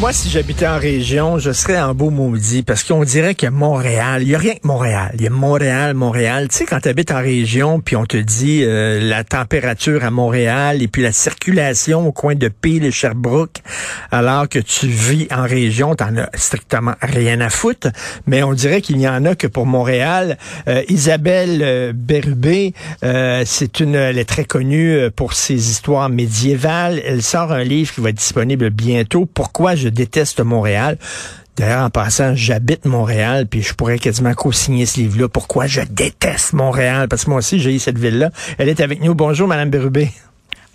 Moi, si j'habitais en région, je serais en beau maudit parce qu'on dirait que Montréal, il y a rien que Montréal. Il y a Montréal, Montréal. Tu sais, quand tu habites en région, puis on te dit euh, la température à Montréal et puis la circulation au coin de Peel et Sherbrooke, alors que tu vis en région, t'en as strictement rien à foutre. Mais on dirait qu'il n'y en a que pour Montréal. Euh, Isabelle euh, Berubé, c'est une, elle est très connue pour ses histoires médiévales. Elle sort un livre qui va être disponible bientôt. Pourquoi déteste Montréal. D'ailleurs, en passant, j'habite Montréal, puis je pourrais quasiment co-signer ce livre-là. Pourquoi je déteste Montréal? Parce que moi aussi, j'ai eu cette ville-là. Elle est avec nous. Bonjour, Madame Bérubé.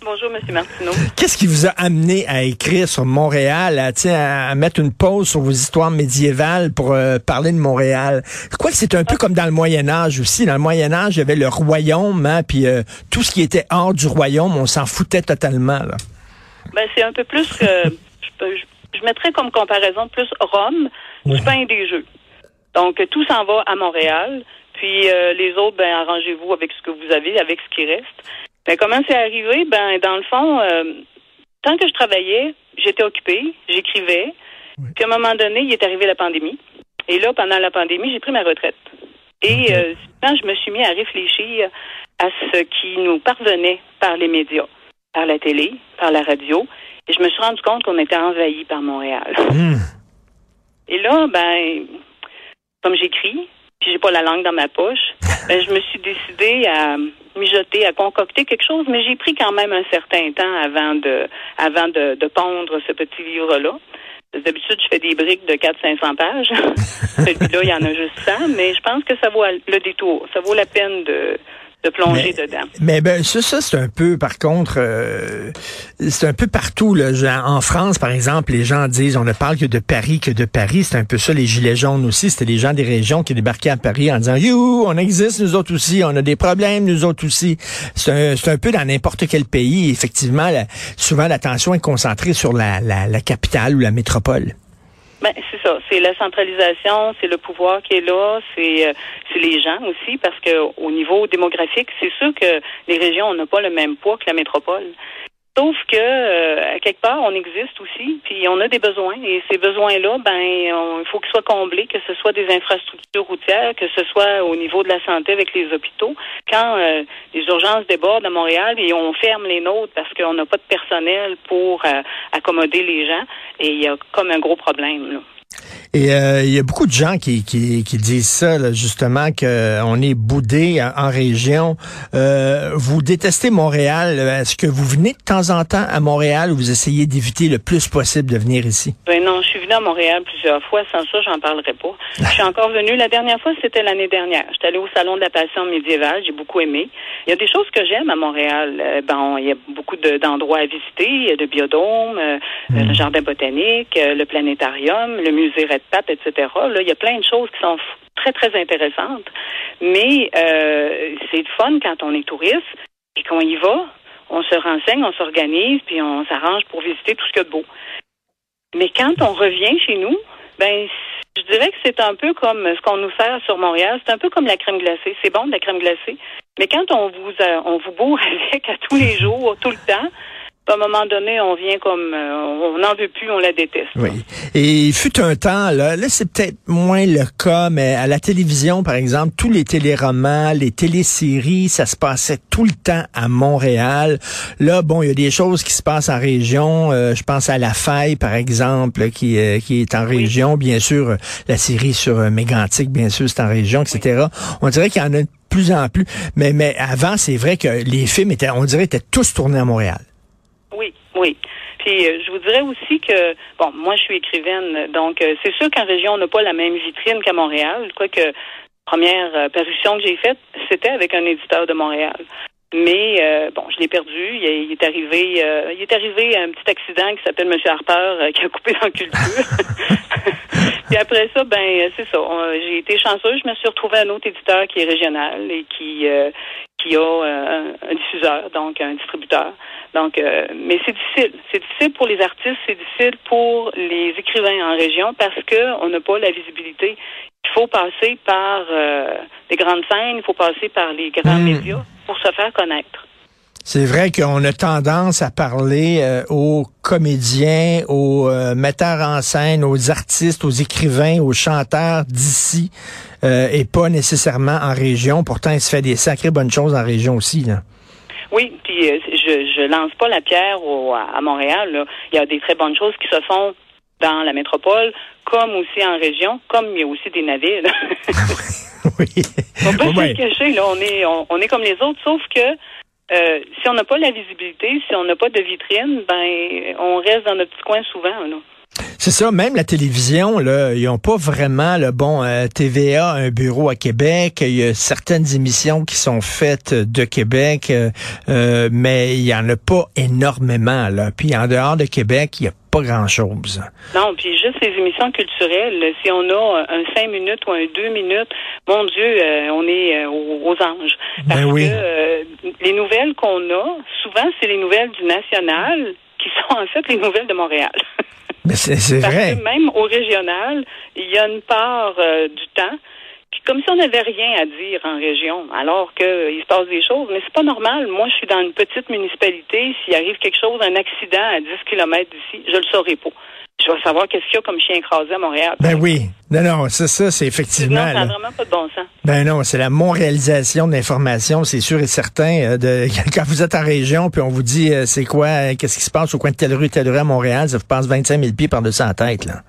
Bonjour, M. Martineau. Qu'est-ce qui vous a amené à écrire sur Montréal, à, à mettre une pause sur vos histoires médiévales pour euh, parler de Montréal? Je crois que c'est un peu comme dans le Moyen Âge aussi. Dans le Moyen Âge, il y avait le royaume, hein, puis euh, tout ce qui était hors du royaume, on s'en foutait totalement. Là. Ben, c'est un peu plus que... je mettrais comme comparaison plus Rome du pain et des jeux. Donc, tout s'en va à Montréal. Puis euh, les autres, ben arrangez-vous avec ce que vous avez, avec ce qui reste. Ben, comment c'est arrivé? Ben, dans le fond, euh, tant que je travaillais, j'étais occupée, j'écrivais. Puis à un moment donné, il est arrivé la pandémie. Et là, pendant la pandémie, j'ai pris ma retraite. Et euh, quand je me suis mis à réfléchir à ce qui nous parvenait par les médias, par la télé, par la radio, et je me suis rendu compte qu'on était envahi par Montréal. Hmm. Et là, ben, comme j'écris, puis j'ai pas la langue dans ma poche, ben, je me suis décidée à mijoter, à concocter quelque chose, mais j'ai pris quand même un certain temps avant de, avant de, de pondre ce petit livre-là. D'habitude, je fais des briques de 400-500 pages. Celui-là, il y en a juste 100, mais je pense que ça vaut le détour. Ça vaut la peine de, de plonger dedans. Mais ben ça, ça c'est un peu, par contre, euh, c'est un peu partout. Là. En France, par exemple, les gens disent on ne parle que de Paris, que de Paris. C'est un peu ça, les gilets jaunes aussi. C'était les gens des régions qui débarquaient à Paris en disant You, on existe, nous autres aussi, on a des problèmes, nous autres aussi. C'est un, un, peu dans n'importe quel pays. Effectivement, souvent l'attention est concentrée sur la, la, la capitale ou la métropole. Ben, c'est ça. C'est la centralisation, c'est le pouvoir qui est là, c'est euh, c'est les gens aussi, parce que au niveau démographique, c'est sûr que les régions n'ont pas le même poids que la métropole. Sauf que euh, quelque part, on existe aussi, puis on a des besoins, et ces besoins-là, ben, il faut qu'ils soient comblés, que ce soit des infrastructures routières, que ce soit au niveau de la santé avec les hôpitaux. Quand euh, les urgences débordent à Montréal et on ferme les nôtres parce qu'on n'a pas de personnel pour euh, accommoder les gens, et il y a comme un gros problème. Là. Et euh, il y a beaucoup de gens qui, qui, qui disent ça, là, justement, qu'on est boudé en, région. Euh, vous détestez Montréal. Est-ce que vous venez de temps en temps à Montréal ou vous essayez d'éviter le plus possible de venir ici? Ben non, je suis à Montréal plusieurs fois. Sans ça, j'en parlerai pas. je suis encore venue. La dernière fois, c'était l'année dernière. J'étais allée au Salon de la Passion médiévale. J'ai beaucoup aimé. Il y a des choses que j'aime à Montréal. Euh, bon, il y a beaucoup d'endroits à visiter. Il y a le biodôme, euh, le hmm. jardin botanique, le planétarium, le musée Red etc. Là, il y a plein de choses qui sont très, très intéressantes. Mais euh, c'est fun quand on est touriste et qu'on y va, on se renseigne, on s'organise, puis on s'arrange pour visiter tout ce qu'il y a de beau. Mais quand on revient chez nous, ben je dirais que c'est un peu comme ce qu'on nous sert sur Montréal. C'est un peu comme la crème glacée. C'est bon de la crème glacée, mais quand on vous euh, on vous bourre avec à tous les jours, tout le temps, à un moment donné, on vient comme, euh, on n'en veut plus, on la déteste. Oui. Et il fut un temps, là, là c'est peut-être moins le cas, mais à la télévision, par exemple, tous les téléromans, les téléséries, ça se passait tout le temps à Montréal. Là, bon, il y a des choses qui se passent en région. Euh, je pense à La Faille, par exemple, qui, euh, qui est en région. Bien sûr, la série sur Mégantic, bien sûr, c'est en région, etc. On dirait qu'il y en a de plus en plus. Mais, mais avant, c'est vrai que les films étaient, on dirait, étaient tous tournés à Montréal. Puis euh, je vous dirais aussi que bon, moi je suis écrivaine, donc euh, c'est sûr qu'en région on n'a pas la même vitrine qu'à Montréal. Quoique première euh, parution que j'ai faite, c'était avec un éditeur de Montréal. Mais bon, je l'ai perdu. Il, est arrivé, il est arrivé un petit accident qui s'appelle Monsieur Harper qui a coupé dans culture. Puis après ça, ben c'est ça. J'ai été chanceuse. Je me suis retrouvée à un autre éditeur qui est régional et qui qui a euh, un, diffuseur, donc un distributeur. Donc, euh, mais c'est difficile. C'est difficile pour les artistes, c'est difficile pour les écrivains en région parce que on n'a pas la visibilité. Il faut passer par euh, les grandes scènes, il faut passer par les grands hmm. médias pour se faire connaître. C'est vrai qu'on a tendance à parler aux comédiens, aux metteurs en scène, aux artistes, aux écrivains, aux chanteurs d'ici et pas nécessairement en région. Pourtant, il se fait des sacrées bonnes choses en région aussi. Là. Oui, puis euh, je, je lance pas la pierre au, à Montréal. Il y a des très bonnes choses qui se font dans la métropole, comme aussi en région, comme il y a aussi des navires. oui. On peut se cacher, là. On est, on, est comme les autres, sauf que euh, si on n'a pas la visibilité, si on n'a pas de vitrine, ben on reste dans notre petit coin souvent. Là. C'est ça, même la télévision, là, ils n'ont pas vraiment le bon euh, TVA, un bureau à Québec. Il y a certaines émissions qui sont faites de Québec, euh, mais il y en a pas énormément. Là. Puis en dehors de Québec, il y a pas grand-chose. Non, puis juste les émissions culturelles, si on a un cinq minutes ou un deux minutes, mon Dieu, on est aux, anges. Ben Parce oui. que les nouvelles qu'on a, souvent, c'est les nouvelles du national qui sont en fait les nouvelles de Montréal. Mais c'est vrai. Que même au régional, il y a une part euh, du temps comme si on n'avait rien à dire en région, alors qu'il se passe des choses. Mais c'est pas normal. Moi, je suis dans une petite municipalité. S'il arrive quelque chose, un accident à 10 km d'ici, je le saurais pas je vais savoir qu'est-ce qu'il y a comme chien écrasé à Montréal. Ben oui. Non, non, c'est ça, c'est effectivement. Non, ça n'a vraiment pas de bon sens. Ben non, c'est la monréalisation de l'information, c'est sûr et certain. Euh, de, quand vous êtes en région, puis on vous dit euh, c'est quoi, euh, qu'est-ce qui se passe au coin de telle rue, telle rue à Montréal, ça vous passe 25 000 pieds par-dessus la tête, là.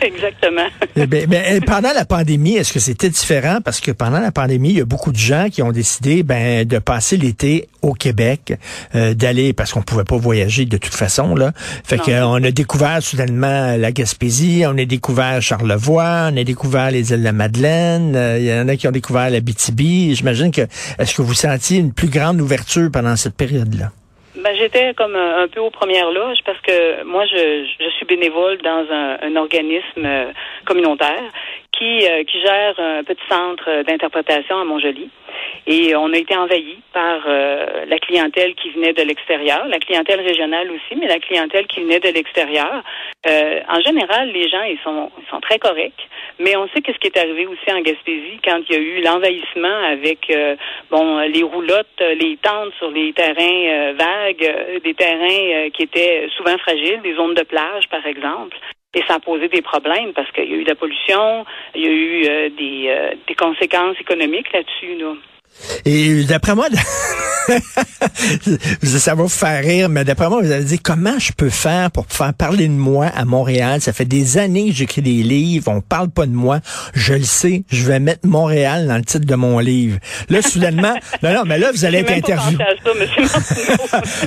Exactement. Eh ben, ben, pendant la pandémie, est-ce que c'était différent? Parce que pendant la pandémie, il y a beaucoup de gens qui ont décidé ben, de passer l'été au Québec, d'aller, parce qu'on pouvait pas voyager de toute façon. là. Fait qu'on a découvert soudainement la Gaspésie, on a découvert Charlevoix, on a découvert les îles de la Madeleine, il y en a qui ont découvert la BTB. J'imagine que, est-ce que vous sentiez une plus grande ouverture pendant cette période-là? Ben, j'étais comme un, peu aux premières loges parce que moi, je, je suis bénévole dans un, organisme euh, communautaire qui, euh, qui gère un petit centre d'interprétation à Montjoli. Et on a été envahi par euh, la clientèle qui venait de l'extérieur, la clientèle régionale aussi, mais la clientèle qui venait de l'extérieur. Euh, en général, les gens ils sont ils sont très corrects, mais on sait qu'est-ce qui est arrivé aussi en Gaspésie quand il y a eu l'envahissement avec euh, bon les roulottes, les tentes sur les terrains vagues, des terrains qui étaient souvent fragiles, des zones de plage par exemple. Et ça a posé des problèmes parce qu'il y a eu de la pollution, il y a eu des, des conséquences économiques là-dessus. Là. Et d'après moi, ça va vous faire rire, mais d'après moi, vous allez dire comment je peux faire pour faire parler de moi à Montréal? Ça fait des années que j'écris des livres, on parle pas de moi. Je le sais, je vais mettre Montréal dans le titre de mon livre. Là, soudainement, non, non, mais là, vous allez être interviewé.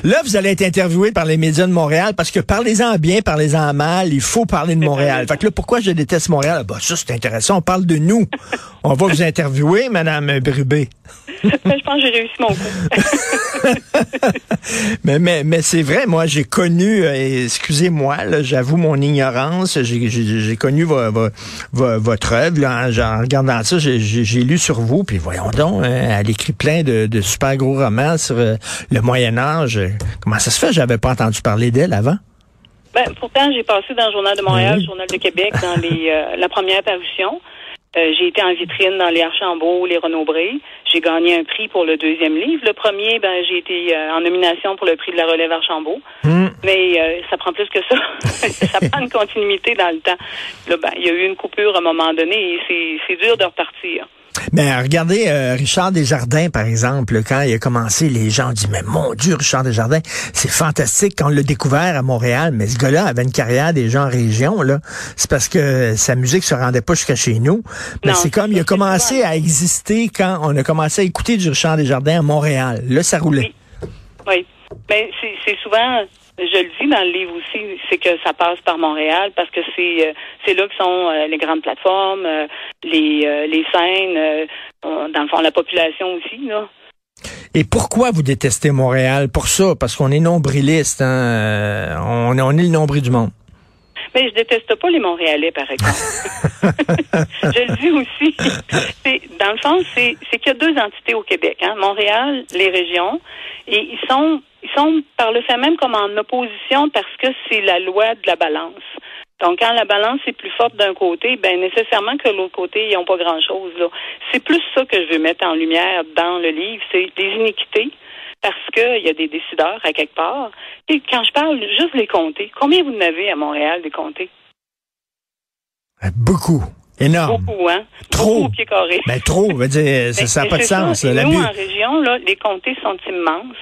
là, vous allez être interviewé par les médias de Montréal parce que parlez-en bien, parlez-en mal, il faut parler de Montréal. Fait que là, pourquoi je déteste Montréal? Bah, ça, c'est intéressant, on parle de nous. On va vous interviewer, Madame Brubé. Ben, je pense que j'ai réussi mon coup. mais mais, mais c'est vrai, moi, j'ai connu, euh, excusez-moi, j'avoue mon ignorance, j'ai connu votre œuvre. en regardant ça, j'ai lu sur vous, puis voyons donc, hein, elle écrit plein de, de, super gros romans sur euh, le Moyen Âge. Comment ça se fait? J'avais pas entendu parler d'elle avant. Ben, pourtant, j'ai passé dans le Journal de Montréal, le Journal de Québec, dans les, euh, la première parution. Euh, j'ai été en vitrine dans les Archambault, les Renaud-Bré. J'ai gagné un prix pour le deuxième livre. Le premier, ben, j'ai été euh, en nomination pour le prix de la relève Archambault. Hmm. Mais euh, ça prend plus que ça. ça prend une continuité dans le temps. Là, ben, il y a eu une coupure à un moment donné et c'est dur de repartir. Mais regardez euh, Richard Desjardins, par exemple, quand il a commencé, les gens ont dit, mais mon Dieu, Richard Desjardins, c'est fantastique quand on l'a découvert à Montréal, mais ce gars-là avait une carrière déjà en région, là. C'est parce que sa musique se rendait pas jusqu'à chez nous. Mais c'est comme, il a commencé à exister quand on a commencé à écouter du Richard Desjardins à Montréal. Là, ça roulait. Oui. oui. Mais c'est souvent je le dis dans le livre aussi, c'est que ça passe par Montréal parce que c'est euh, c'est là que sont euh, les grandes plateformes, euh, les les scènes, dans le fond la population aussi là. Et pourquoi vous détestez Montréal pour ça? Parce qu'on est nombriliste, hein? on, on est le nombril du monde. Mais je déteste pas les Montréalais, par exemple. je le dis aussi. dans le fond, c'est qu'il y a deux entités au Québec, hein, Montréal, les régions, et ils sont ils sont par le fait même comme en opposition parce que c'est la loi de la balance. Donc, quand la balance est plus forte d'un côté, ben nécessairement que l'autre côté, ils n'ont pas grand-chose. là. C'est plus ça que je veux mettre en lumière dans le livre, c'est des iniquités, parce qu'il y a des décideurs à quelque part. Et quand je parle juste des comtés, combien vous en avez à Montréal des comtés? Beaucoup. Énorme. Beaucoup, hein? Trop. Beaucoup au pied carré. Ben, trop, veut dire, ça Ben, n'a mais pas de ça. sens. Là. nous, en région, là, les comtés sont immenses.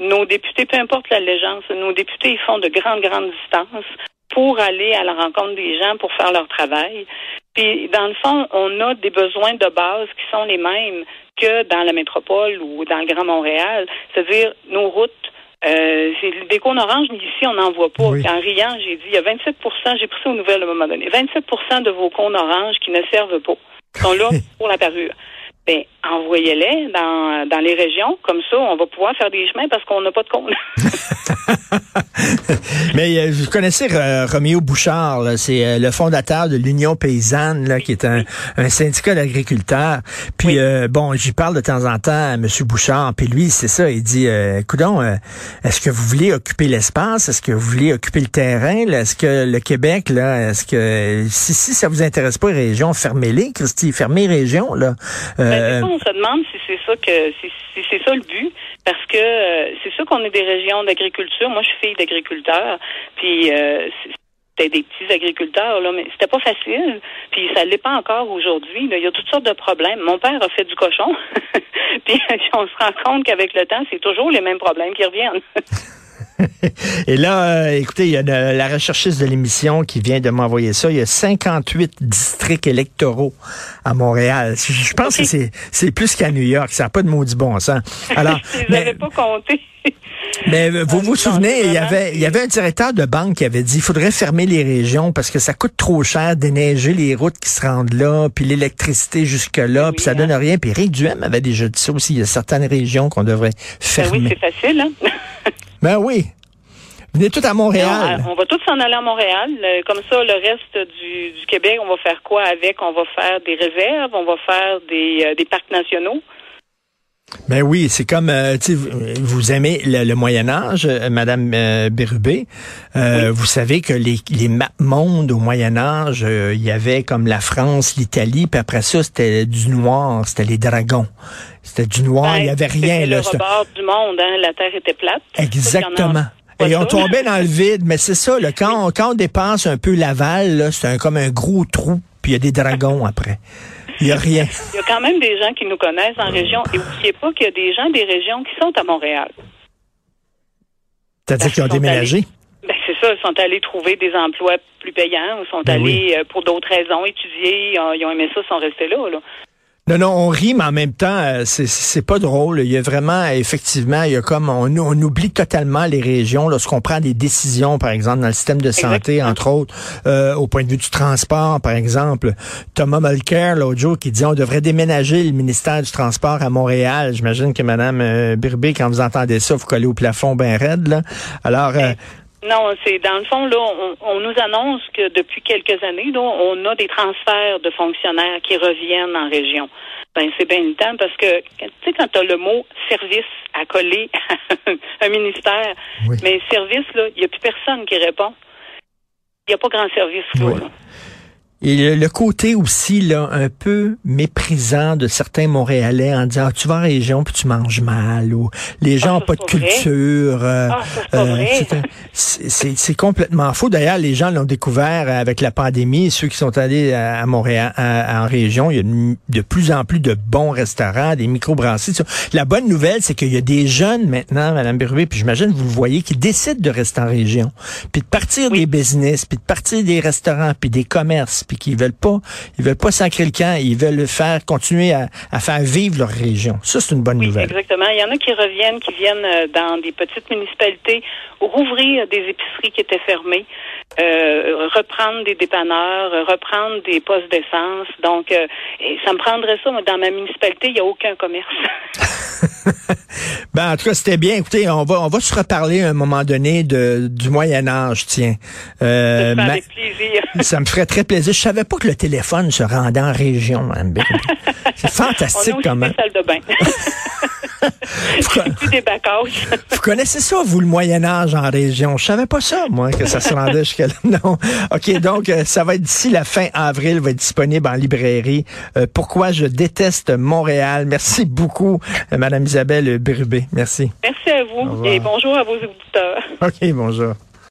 Nos députés, peu importe l'allégeance, nos députés ils font de grandes, grandes distances pour aller à la rencontre des gens, pour faire leur travail. Puis, dans le fond, on a des besoins de base qui sont les mêmes que dans la métropole ou dans le Grand Montréal. C'est-à-dire, nos routes, euh, c'est- des cônes oranges, ici, on n'en voit pas. Oui. En riant, j'ai dit, il y a 27% j'ai pris ça aux nouvelles à un moment donné, 27% de vos cônes oranges qui ne servent pas, sont là pour la parure. Ben, envoyez-les dans, dans les régions, comme ça, on va pouvoir faire des chemins parce qu'on n'a pas de cônes. Mais euh, vous connaissez euh, Roméo Bouchard, là, c'est euh, le fondateur de l'Union paysanne, là, qui est un, un syndicat d'agriculteurs. Puis Oui. euh, bon, j'y parle de temps en temps à M. Bouchard, puis lui, c'est ça, il dit, euh, coudon, euh, est-ce que vous voulez occuper l'espace, est-ce que vous voulez occuper le terrain, est-ce que le Québec, là, est-ce que si, si ça vous intéresse pas les régions, fermez-les, Christy, fermez les régions, là. Ben, Euh, on se demande si c'est ça que si, si c'est ça le but, parce que euh, c'est sûr qu'on est des régions d'agriculture. Moi, je suis fille d'agriculteur, puis euh, c'était des petits agriculteurs là, mais c'était pas facile. Puis ça l'est pas encore aujourd'hui. Il y a toutes sortes de problèmes. Mon père a fait du cochon, puis on se rend compte qu'avec le temps, c'est toujours les mêmes problèmes qui reviennent. Et là, euh, écoutez, il y a de- la recherchiste de l'émission qui vient de m'envoyer ça. Il y a 58 districts électoraux à Montréal. Je, je pense que c'est, plus qu'à New York. Ça n'a pas de maudit bon sens. Alors, je mais, pas comptés. mais vous vous Non, souvenez, il y vraiment, avait, il y avait un directeur de banque qui avait dit, il faudrait fermer les régions parce que ça coûte trop cher déneiger les routes qui se rendent là, puis l'électricité jusque-là, Oui, puis ça hein. donne rien. Puis Rick Duhem avait déjà dit ça aussi. Il y a certaines régions qu'on devrait Ben fermer. oui, c'est facile, hein? Ben oui. Venez tout à Montréal. Non, on va tous s'en aller à Montréal. Euh, Comme ça, le reste du, du Québec, on va faire quoi avec? On va faire des réserves, on va faire des, euh, des parcs nationaux. Ben oui, c'est comme, euh, vous, aimez le, le Moyen Âge, euh, Madame euh, Bérubé. Euh, Vous savez que les, les maps mondes au Moyen Âge, euh, il y avait comme la France, l'Italie, puis après ça, c'était du noir, c'était les dragons. C'était du noir, Ben, il y avait rien. C'était Là, le rebord du monde, hein? La Terre était plate. Exactement. Et on tombait dans le vide, mais c'est ça, là, quand, on, quand on dépasse un peu Laval, c'est un- comme un gros trou, puis il y a des dragons après. Il y a rien. Il y a quand même des gens qui nous connaissent en région. Et n'oubliez pas qu'il y a des gens des régions qui sont à Montréal. C'est-à-dire qu'ils ont déménagé? Ben, c'est ça, ils sont allés trouver des emplois plus payants, ils sont Ben allés euh, pour d'autres raisons étudier, ils ont aimé ça, ils sont restés là. là. Non, non, on rit, mais en même temps, euh, c'est- c'est pas drôle. Il y a vraiment, effectivement, il y a comme, on, on oublie totalement les régions lorsqu'on prend des décisions, par exemple, dans le système de santé, Exactement. entre autres, euh, au point de vue du transport, par exemple. Thomas Mulcair, l'autre jour, qui dit on devrait déménager le ministère du Transport à Montréal. J'imagine que Mme euh, Birbé, quand vous entendez ça, vous collez au plafond bien raide, là. Alors, euh, Non, c'est dans le fond, là, on, on nous annonce que depuis quelques années, là, on a des transferts de fonctionnaires qui reviennent en région. Ben, c'est bien le temps parce que, tu sais, quand tu as le mot service à coller à un ministère, Oui. mais service, là, il n'y a plus personne qui répond. Il n'y a pas grand service, là. Oui. là. Et le, le côté aussi là un peu méprisant de certains Montréalais en disant Ah, tu vas en région puis tu manges mal ou les gens Ah, n'ont ça, pas de culture. euh, Ah, ça, c'est complètement faux. D'ailleurs, les gens l'ont découvert avec la pandémie. Ceux qui sont allés à, Montréal, à- en région, il y a de, plus en plus de bons restaurants, des microbrasseries. La bonne nouvelle, c'est qu'il y a des jeunes maintenant, Madame Bérubé, puis j'imagine que vous le voyez, qui décident de rester en région, puis de partir des business, puis de partir des restaurants, puis des commerces, puis qui veulent pas, ils veulent pas sacrer le camp, ils veulent faire continuer à, à faire vivre leur région. Ça, c'est une bonne Oui, nouvelle. exactement. Il y en a qui reviennent, qui viennent euh, dans des petites municipalités rouvrir des épiceries qui étaient fermées, euh, reprendre des dépanneurs, euh, reprendre des postes d'essence. Donc, euh, et ça me prendrait ça. Moi, dans ma municipalité, il n'y a aucun commerce. Ben, en tout cas, c'était bien. Écoutez, on va, on va se reparler à un moment donné de, du Moyen Âge, tiens. Euh, Ça avec plaisir. ça me ferait très plaisir. Je savais pas que le téléphone se rendait en région, Mme Bérubé. C'est fantastique quand même. salle de bain. Des vous connaissez ça, vous, le Moyen-Âge en région? Je savais pas ça, moi, que ça se rendait jusqu'à là. Non. OK, donc, euh, ça va être d'ici la fin avril, va être disponible en librairie. Euh, pourquoi je déteste Montréal? Merci beaucoup, euh, Madame Isabelle Brubé. Merci. Merci à vous et bonjour à vos auditeurs. OK, bonjour.